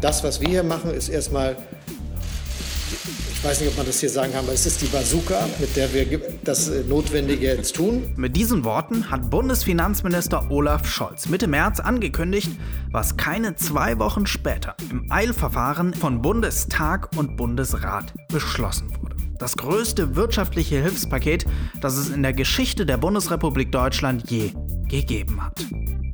Das, was wir hier machen, ist erstmal ich weiß nicht, ob man das hier sagen kann, aber es ist die Bazooka, mit der wir das äh, Notwendige jetzt tun. Mit diesen Worten hat Bundesfinanzminister Olaf Scholz Mitte März angekündigt, was keine zwei Wochen später im Eilverfahren von Bundestag und Bundesrat beschlossen wurde. Das größte wirtschaftliche Hilfspaket, das es in der Geschichte der Bundesrepublik Deutschland je gegeben hat.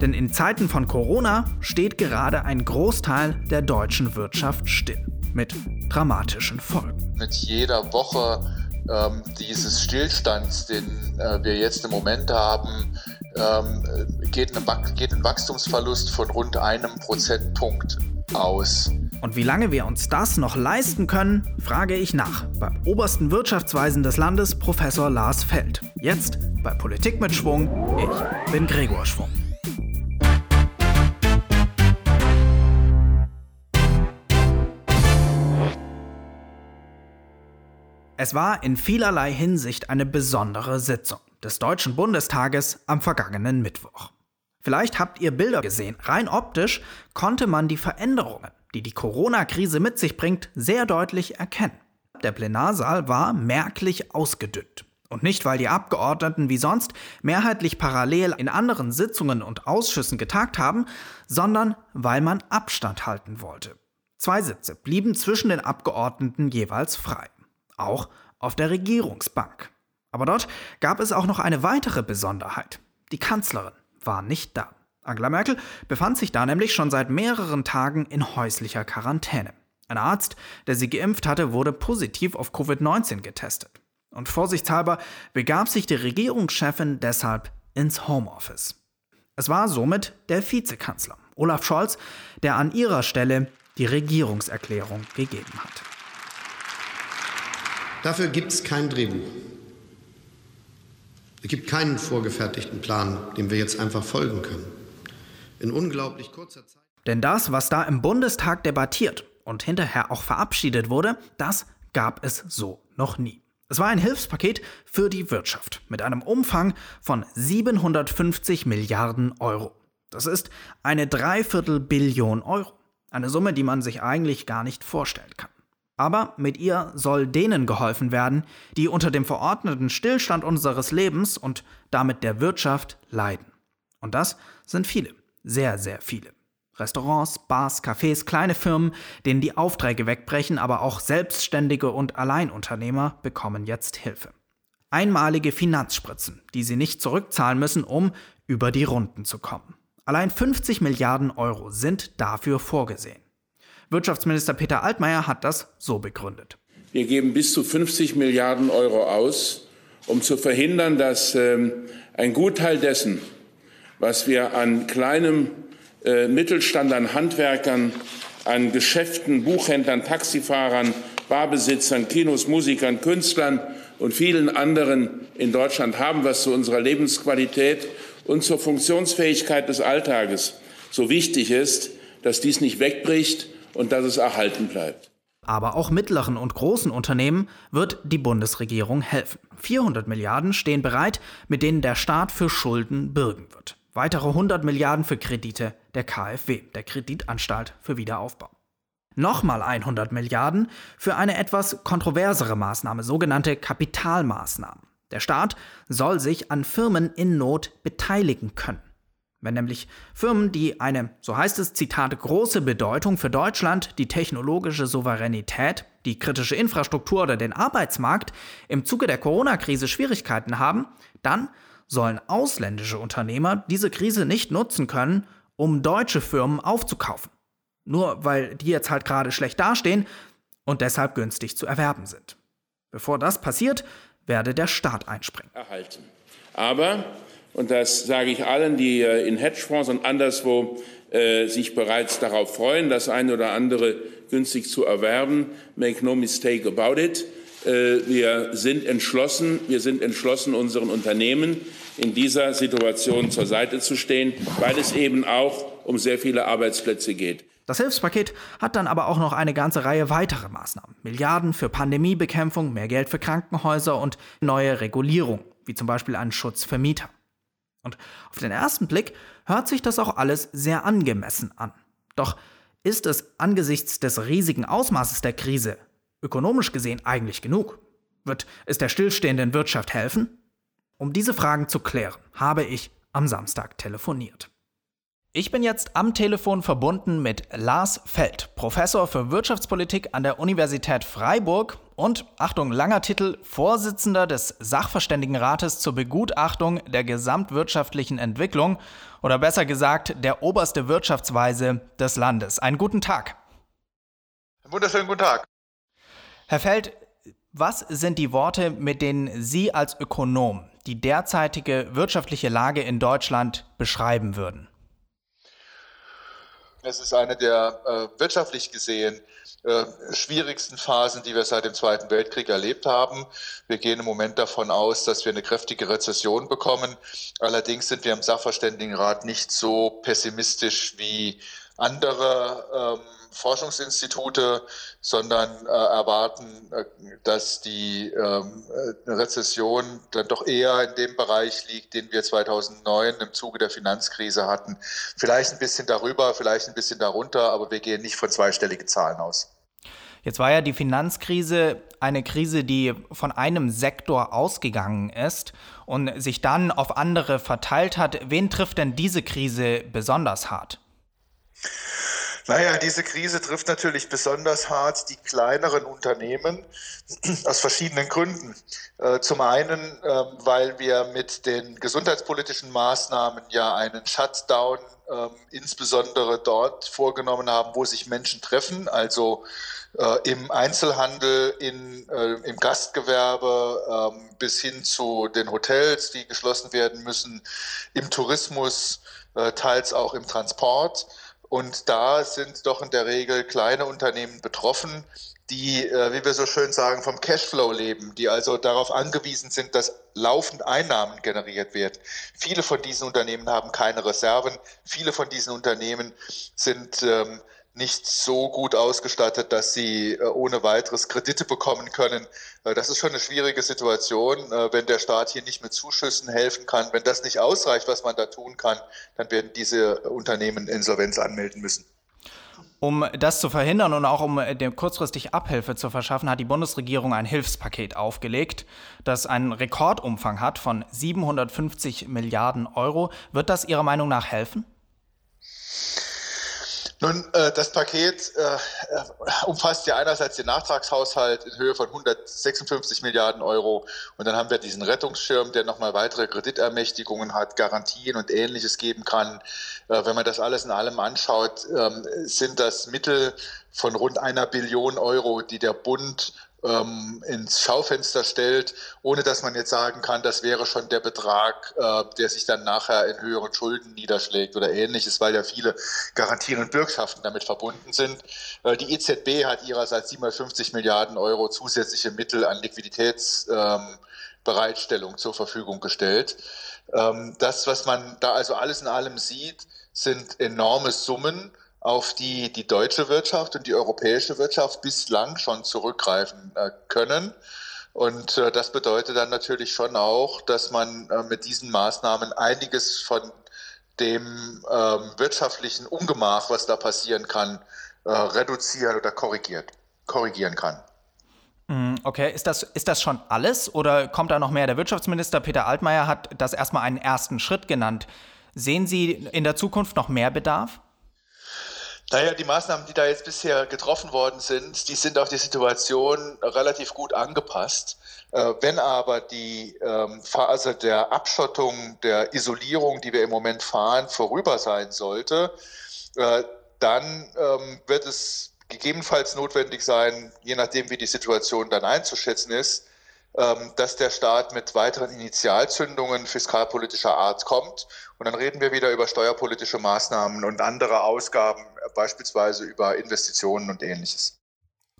Denn in Zeiten von Corona steht gerade ein Großteil der deutschen Wirtschaft still mit dramatischen Folgen. Mit jeder Woche ähm, dieses Stillstands, den äh, wir jetzt im Moment haben, ähm, geht, eine, geht ein Wachstumsverlust von rund einem Prozentpunkt aus. Und wie lange wir uns das noch leisten können, frage ich nach beim obersten Wirtschaftsweisen des Landes, Professor Lars Feld. Jetzt bei Politik mit Schwung. Ich bin Gregor Schwung. Es war in vielerlei Hinsicht eine besondere Sitzung des Deutschen Bundestages am vergangenen Mittwoch. Vielleicht habt ihr Bilder gesehen. Rein optisch konnte man die Veränderungen, die die Corona-Krise mit sich bringt, sehr deutlich erkennen. Der Plenarsaal war merklich ausgedünnt. Und nicht, weil die Abgeordneten wie sonst mehrheitlich parallel in anderen Sitzungen und Ausschüssen getagt haben, sondern weil man Abstand halten wollte. Zwei Sitze blieben zwischen den Abgeordneten jeweils frei auch auf der Regierungsbank. Aber dort gab es auch noch eine weitere Besonderheit. Die Kanzlerin war nicht da. Angela Merkel befand sich da nämlich schon seit mehreren Tagen in häuslicher Quarantäne. Ein Arzt, der sie geimpft hatte, wurde positiv auf Covid-19 getestet. Und vorsichtshalber begab sich die Regierungschefin deshalb ins Homeoffice. Es war somit der Vizekanzler, Olaf Scholz, der an ihrer Stelle die Regierungserklärung gegeben hat. Dafür gibt es kein Drehbuch. Es gibt keinen vorgefertigten Plan, dem wir jetzt einfach folgen können. In unglaublich kurzer Zeit. Denn das, was da im Bundestag debattiert und hinterher auch verabschiedet wurde, das gab es so noch nie. Es war ein Hilfspaket für die Wirtschaft mit einem Umfang von 750 Milliarden Euro. Das ist eine Dreiviertel Billion Euro. Eine Summe, die man sich eigentlich gar nicht vorstellen kann. Aber mit ihr soll denen geholfen werden, die unter dem verordneten Stillstand unseres Lebens und damit der Wirtschaft leiden. Und das sind viele, sehr, sehr viele. Restaurants, Bars, Cafés, kleine Firmen, denen die Aufträge wegbrechen, aber auch Selbstständige und Alleinunternehmer bekommen jetzt Hilfe. Einmalige Finanzspritzen, die sie nicht zurückzahlen müssen, um über die Runden zu kommen. Allein 50 Milliarden Euro sind dafür vorgesehen. Wirtschaftsminister Peter Altmaier hat das so begründet. Wir geben bis zu 50 Milliarden Euro aus, um zu verhindern, dass ähm, ein Gutteil dessen, was wir an kleinem äh, Mittelstand, an Handwerkern, an Geschäften, Buchhändlern, Taxifahrern, Barbesitzern, Kinos, Musikern, Künstlern und vielen anderen in Deutschland haben, was zu unserer Lebensqualität und zur Funktionsfähigkeit des Alltages so wichtig ist, dass dies nicht wegbricht und dass es erhalten bleibt. Aber auch mittleren und großen Unternehmen wird die Bundesregierung helfen. 400 Milliarden stehen bereit, mit denen der Staat für Schulden bürgen wird. Weitere 100 Milliarden für Kredite der KfW, der Kreditanstalt für Wiederaufbau. Nochmal 100 Milliarden für eine etwas kontroversere Maßnahme, sogenannte Kapitalmaßnahmen. Der Staat soll sich an Firmen in Not beteiligen können. Wenn nämlich Firmen, die eine, so heißt es, Zitat, große Bedeutung für Deutschland, die technologische Souveränität, die kritische Infrastruktur oder den Arbeitsmarkt im Zuge der Corona-Krise Schwierigkeiten haben, dann sollen ausländische Unternehmer diese Krise nicht nutzen können, um deutsche Firmen aufzukaufen. Nur weil die jetzt halt gerade schlecht dastehen und deshalb günstig zu erwerben sind. Bevor das passiert, werde der Staat einspringen. Erhalten. Aber und das sage ich allen, die in Hedgefonds und anderswo äh, sich bereits darauf freuen, das eine oder andere günstig zu erwerben. Make no mistake about it. Äh, wir sind entschlossen, wir sind entschlossen, unseren Unternehmen in dieser Situation zur Seite zu stehen, weil es eben auch um sehr viele Arbeitsplätze geht. Das Hilfspaket hat dann aber auch noch eine ganze Reihe weiterer Maßnahmen. Milliarden für Pandemiebekämpfung, mehr Geld für Krankenhäuser und neue Regulierung, wie zum Beispiel einen Schutz für Mieter. Und auf den ersten Blick hört sich das auch alles sehr angemessen an. Doch Ist es angesichts des riesigen Ausmaßes der Krise ökonomisch gesehen eigentlich genug? Wird es der stillstehenden Wirtschaft helfen? Um diese Fragen zu klären, habe ich am Samstag telefoniert. Ich bin jetzt am Telefon verbunden mit Lars Feld, Professor für Wirtschaftspolitik an der Universität Freiburg und, Achtung, langer Titel, Vorsitzender des Sachverständigenrates zur Begutachtung der gesamtwirtschaftlichen Entwicklung oder besser gesagt der oberste Wirtschaftsweise des Landes. Einen guten Tag. Einen wunderschönen guten Tag. Herr Feld, was sind die Worte, mit denen Sie als Ökonom die derzeitige wirtschaftliche Lage in Deutschland beschreiben würden? Es ist eine der äh, wirtschaftlich gesehen äh, schwierigsten Phasen, die wir seit dem Zweiten Weltkrieg erlebt haben. Wir gehen im Moment davon aus, dass wir eine kräftige Rezession bekommen. Allerdings sind wir im Sachverständigenrat nicht so pessimistisch wie andere. Ähm, Forschungsinstitute, sondern äh, erwarten, äh, dass die ähm, äh, Rezession dann doch eher in dem Bereich liegt, den wir 2009 im Zuge der Finanzkrise hatten. Vielleicht ein bisschen darüber, vielleicht ein bisschen darunter, aber wir gehen nicht von zweistelligen Zahlen aus. Jetzt war ja die Finanzkrise eine Krise, die von einem Sektor ausgegangen ist und sich dann auf andere verteilt hat. Wen trifft denn diese Krise besonders hart? Naja, diese Krise trifft natürlich besonders hart die kleineren Unternehmen aus verschiedenen Gründen. Äh, zum einen, ähm, weil wir mit den gesundheitspolitischen Maßnahmen ja einen Shutdown ähm, insbesondere dort vorgenommen haben, wo sich Menschen treffen, also äh, im Einzelhandel, in, äh, im Gastgewerbe ähm, bis hin zu den Hotels, die geschlossen werden müssen, im Tourismus, teils auch im Transport. Und da sind doch in der Regel kleine Unternehmen betroffen, die, äh, wie wir so schön sagen, vom Cashflow leben, die also darauf angewiesen sind, dass laufend Einnahmen generiert werden. Viele von diesen Unternehmen haben keine Reserven. Viele von diesen Unternehmen sind ähm, nicht so gut ausgestattet, dass sie äh, ohne weiteres Kredite bekommen können. Äh, das ist schon eine schwierige Situation, äh, wenn der Staat hier nicht mit Zuschüssen helfen kann. Wenn das nicht ausreicht, was man da tun kann, dann werden diese Unternehmen Insolvenz anmelden müssen. Um das zu verhindern und auch um dem kurzfristig Abhilfe zu verschaffen, hat die Bundesregierung ein Hilfspaket aufgelegt, das einen Rekordumfang hat von 750 Milliarden Euro. Wird das Ihrer Meinung nach helfen? Nun, äh, das Paket äh, äh, umfasst ja einerseits den Nachtragshaushalt in Höhe von 156 Milliarden Euro und dann haben wir diesen Rettungsschirm, der nochmal weitere Kreditermächtigungen hat, Garantien und ähnliches geben kann. Äh, wenn man das alles in allem anschaut, ähm, sind das Mittel von rund einer Billion Euro, die der Bund ähm, ins Schaufenster stellt, ohne dass man jetzt sagen kann, das wäre schon der Betrag, äh, der sich dann nachher in höheren Schulden niederschlägt oder ähnliches, weil ja viele Garantien und Bürgschaften damit verbunden sind. Äh, die EZB hat ihrerseits 750 Milliarden Euro zusätzliche Mittel an Liquiditätsbereitstellung ähm, zur Verfügung gestellt. Ähm, das, was man da also alles in allem sieht, sind enorme Summen auf die die deutsche Wirtschaft und die europäische Wirtschaft bislang schon zurückgreifen äh, können. Und äh, das bedeutet dann natürlich schon auch, dass man äh, mit diesen Maßnahmen einiges von dem ähm, wirtschaftlichen Ungemach, was da passieren kann, reduzieren oder korrigiert, korrigieren kann. Mm, okay, ist das, ist das schon alles oder kommt da noch mehr? Der Wirtschaftsminister Peter Altmaier hat das erstmal einen ersten Schritt genannt. Sehen Sie in der Zukunft noch mehr Bedarf? Naja, die Maßnahmen, die da jetzt bisher getroffen worden sind, die sind auf die Situation relativ gut angepasst. Äh, wenn aber die ähm, Phase der Abschottung, der Isolierung, die wir im Moment fahren, vorüber sein sollte, äh, dann ähm, wird es gegebenenfalls notwendig sein, je nachdem, wie die Situation dann einzuschätzen ist, dass der Staat mit weiteren Initialzündungen fiskalpolitischer Art kommt. Und dann reden wir wieder über steuerpolitische Maßnahmen und andere Ausgaben, beispielsweise über Investitionen und ähnliches.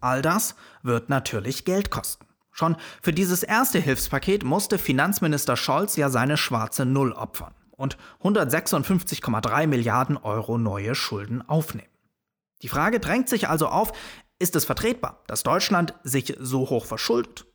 All das wird natürlich Geld kosten. Schon für dieses erste Hilfspaket musste Finanzminister Scholz ja seine schwarze Null opfern und 156,3 Milliarden Euro neue Schulden aufnehmen. Die Frage drängt sich also auf, ist es vertretbar, dass Deutschland sich so hoch verschuldet?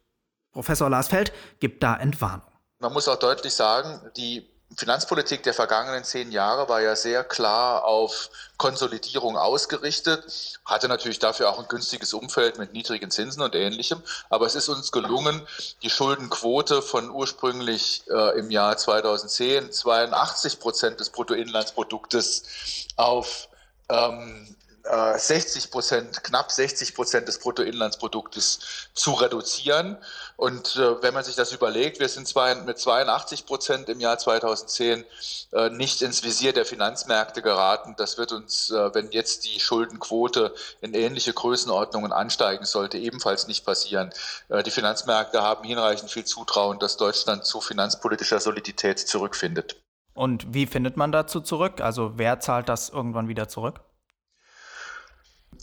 Professor Lars Feld gibt da Entwarnung. Man muss auch deutlich sagen, die Finanzpolitik der vergangenen zehn Jahre war ja sehr klar auf Konsolidierung ausgerichtet, hatte natürlich dafür auch ein günstiges Umfeld mit niedrigen Zinsen und ähnlichem. Aber es ist uns gelungen, die Schuldenquote von ursprünglich äh, im Jahr 2010 82 Prozent des Bruttoinlandsproduktes auf ähm, 60 äh, Prozent, knapp 60 Prozent des Bruttoinlandsproduktes zu reduzieren. Und äh, wenn man sich das überlegt, wir sind zwei, mit 82 Prozent im Jahr 2010 äh, nicht ins Visier der Finanzmärkte geraten. Das wird uns, äh, wenn jetzt die Schuldenquote in ähnliche Größenordnungen ansteigen sollte, ebenfalls nicht passieren. Äh, die Finanzmärkte haben hinreichend viel Zutrauen, dass Deutschland zu finanzpolitischer Solidität zurückfindet. Und wie findet man dazu zurück? Also wer zahlt das irgendwann wieder zurück?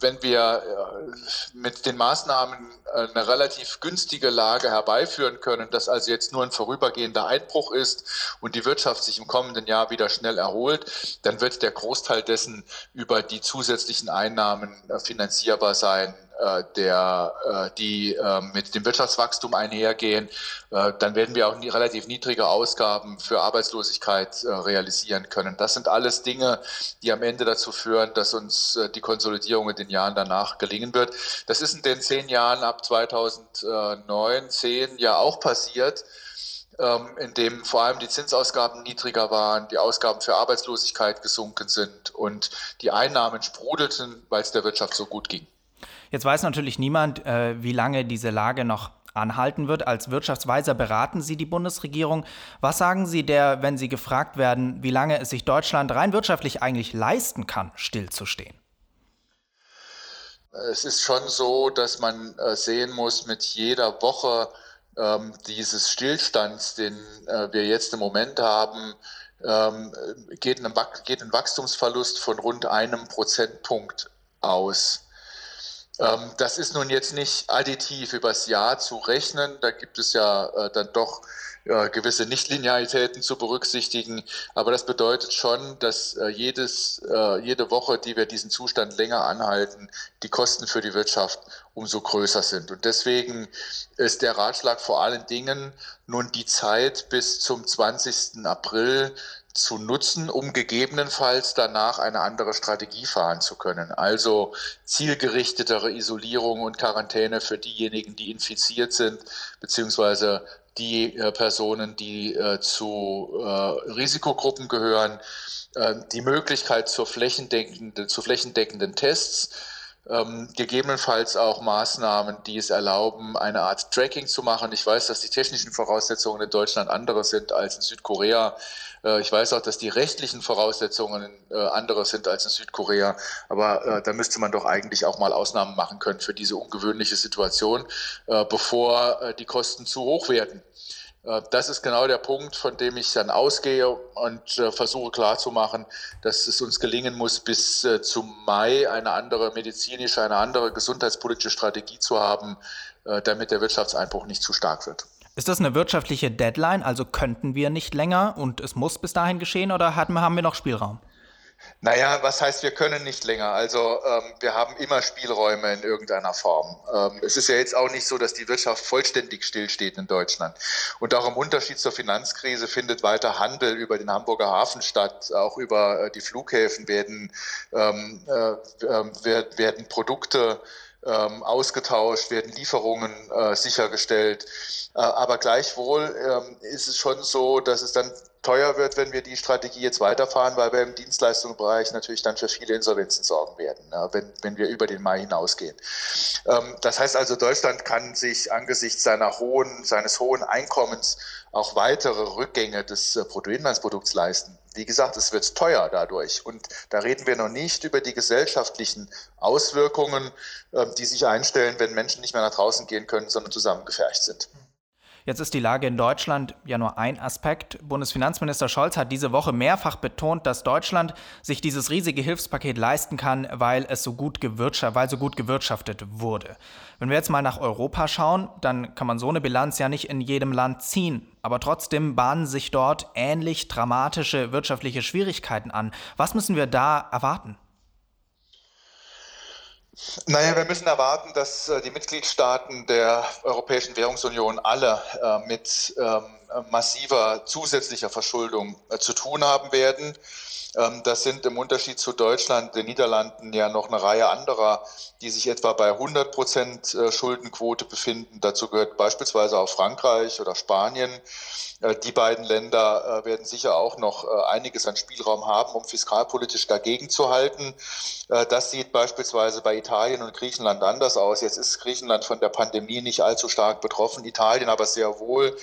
Wenn wir äh, mit den Maßnahmen äh, eine relativ günstige Lage herbeiführen können, dass also jetzt nur ein vorübergehender Einbruch ist und die Wirtschaft sich im kommenden Jahr wieder schnell erholt, dann wird der Großteil dessen über die zusätzlichen Einnahmen äh, finanzierbar sein, der, äh, die äh, mit dem Wirtschaftswachstum einhergehen, dann werden wir auch relativ niedrige Ausgaben für Arbeitslosigkeit realisieren können. Das sind alles Dinge, die am Ende dazu führen, dass uns die Konsolidierung in den Jahren danach gelingen wird. Das ist in den zehn Jahren ab 2009, 10 ja auch passiert ähm, in dem vor allem die Zinsausgaben niedriger waren, die Ausgaben für Arbeitslosigkeit gesunken sind und die Einnahmen sprudelten, weil es der Wirtschaft so gut ging. Jetzt weiß natürlich niemand, äh, wie lange diese Lage noch anhalten wird. Als Wirtschaftsweiser beraten Sie die Bundesregierung. Was sagen Sie der, wenn Sie gefragt werden, wie lange es sich Deutschland rein wirtschaftlich eigentlich leisten kann, stillzustehen? Es ist schon so, dass man äh, sehen muss, mit jeder Woche ähm, dieses Stillstands, den äh, wir jetzt im Moment haben, ähm, geht, ein, geht ein Wachstumsverlust von rund einem Prozentpunkt aus. Ähm, das ist nun jetzt nicht additiv übers Jahr zu rechnen. Da gibt es ja äh, dann doch äh, gewisse Nichtlinearitäten zu berücksichtigen. Aber das bedeutet schon, dass äh, jedes, jede Woche, die wir diesen Zustand länger anhalten, die Kosten für die Wirtschaft umso größer sind. Und deswegen ist der Ratschlag vor allen Dingen nun die Zeit bis zum 20. April zu nutzen, um gegebenenfalls danach eine andere Strategie fahren zu können. Also zielgerichtetere Isolierung und Quarantäne für diejenigen, die infiziert sind, beziehungsweise die äh, Personen, die äh, zu äh, Risikogruppen gehören, äh, die Möglichkeit zur flächendeckenden, zu flächendeckenden Tests, ähm, gegebenenfalls auch Maßnahmen, die es erlauben, eine Art Tracking zu machen. Ich weiß, dass die technischen Voraussetzungen in Deutschland andere sind als in Südkorea. Äh, ich weiß auch, dass die rechtlichen Voraussetzungen äh, andere sind als in Südkorea. Aber äh, da müsste man doch eigentlich auch mal Ausnahmen machen können für diese ungewöhnliche Situation, bevor die Kosten zu hoch werden. Das ist genau der Punkt, von dem ich dann ausgehe und versuche klarzumachen, dass es uns gelingen muss, bis zum Mai eine andere medizinische, eine andere gesundheitspolitische Strategie zu haben, damit der Wirtschaftseinbruch nicht zu stark wird. Ist das eine wirtschaftliche Deadline? Also könnten wir nicht länger und es muss bis dahin geschehen oder haben wir noch Spielraum? Naja, was heißt, wir können nicht länger? Also ähm, wir haben immer Spielräume in irgendeiner Form. Ähm, es ist ja jetzt auch nicht so, dass die Wirtschaft vollständig stillsteht in Deutschland. Und auch im Unterschied zur Finanzkrise findet weiter Handel über den Hamburger Hafen statt. Auch über äh, die Flughäfen werden, ähm, äh, äh werden Produkte ähm, ausgetauscht, werden Lieferungen äh, sichergestellt. Äh, aber gleichwohl ähm, ist es schon so, dass es dann teuer wird, wenn wir die Strategie jetzt weiterfahren, weil wir im Dienstleistungsbereich natürlich dann für viele Insolvenzen sorgen werden, ne, wenn, wenn wir über den Mai hinausgehen. Ähm, das heißt also, Deutschland kann sich angesichts seiner hohen, seines hohen Einkommens auch weitere Rückgänge des äh, Bruttoinlandsprodukts leisten. Wie gesagt, es wird teuer dadurch. Und da reden wir noch nicht über die gesellschaftlichen Auswirkungen, äh, die sich einstellen, wenn Menschen nicht mehr nach draußen gehen können, sondern zusammengefercht sind. Jetzt ist die Lage in Deutschland ja nur ein Aspekt. Bundesfinanzminister Scholz hat diese Woche mehrfach betont, dass Deutschland sich dieses riesige Hilfspaket leisten kann, weil es so gut gewirtschaftet, weil so gut gewirtschaftet wurde. Wenn wir jetzt mal nach Europa schauen, dann kann man so eine Bilanz ja nicht in jedem Land ziehen. Aber trotzdem bahnen sich dort ähnlich dramatische wirtschaftliche Schwierigkeiten an. Was müssen wir da erwarten? Naja, wir müssen erwarten, dass äh, die Mitgliedstaaten der Europäischen Währungsunion alle äh, mit ähm, massiver zusätzlicher Verschuldung zu tun haben werden. Ähm, das sind im Unterschied zu Deutschland, den Niederlanden ja noch eine Reihe anderer, die sich etwa bei 100 Prozent äh, Schuldenquote befinden. Dazu gehört beispielsweise auch Frankreich oder Spanien. Äh, die beiden Länder äh, werden sicher auch noch einiges an Spielraum haben, um fiskalpolitisch dagegen zu halten. Das sieht beispielsweise bei Italien und Griechenland anders aus. Jetzt ist Griechenland von der Pandemie nicht allzu stark betroffen, Italien aber sehr wohl.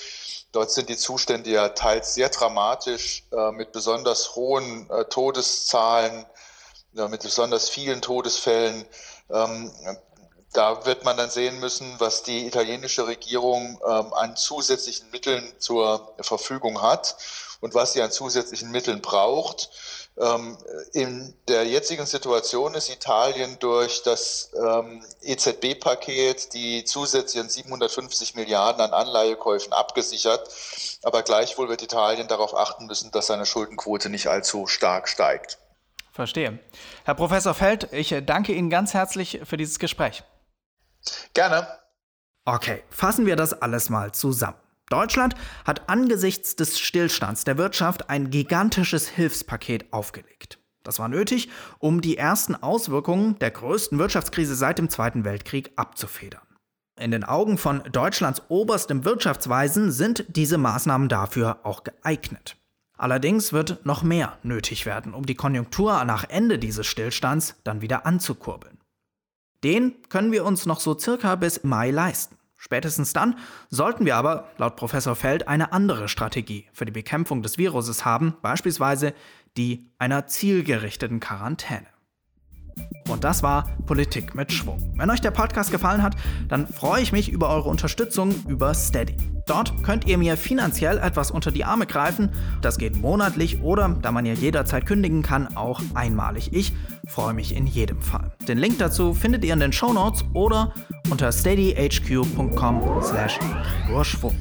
Dort sind die Zustände ja teils sehr dramatisch äh, mit besonders hohen äh, Todeszahlen, ja, mit besonders vielen Todesfällen. Ähm, da wird man dann sehen müssen, was die italienische Regierung ähm, an zusätzlichen Mitteln zur Verfügung hat und was sie an zusätzlichen Mitteln braucht. Ähm, in der jetzigen Situation ist Italien durch das ähm, EZB-Paket die zusätzlichen 750 Milliarden an Anleihekäufen abgesichert. Aber gleichwohl wird Italien darauf achten müssen, dass seine Schuldenquote nicht allzu stark steigt. Verstehe. Herr Professor Feld, ich danke Ihnen ganz herzlich für dieses Gespräch. Gerne. Okay, fassen wir das alles mal zusammen. Deutschland hat angesichts des Stillstands der Wirtschaft ein gigantisches Hilfspaket aufgelegt. Das war nötig, um die ersten Auswirkungen der größten Wirtschaftskrise seit dem Zweiten Weltkrieg abzufedern. In den Augen von Deutschlands oberstem Wirtschaftsweisen sind diese Maßnahmen dafür auch geeignet. Allerdings wird noch mehr nötig werden, um die Konjunktur nach Ende dieses Stillstands dann wieder anzukurbeln. Den können wir uns noch so circa bis Mai leisten. Spätestens dann sollten wir aber, laut Professor Feld, eine andere Strategie für die Bekämpfung des Viruses haben, beispielsweise die einer zielgerichteten Quarantäne. Und das war Politik mit Schwung. Wenn euch der Podcast gefallen hat, dann freue ich mich über eure Unterstützung über Steady. Dort könnt ihr mir finanziell etwas unter die Arme greifen. Das geht monatlich oder, da man ja jederzeit kündigen kann, auch einmalig. Ich freue mich in jedem Fall. Den Link dazu findet ihr in den Show Notes oder unter steadyhq.com slash Schwung.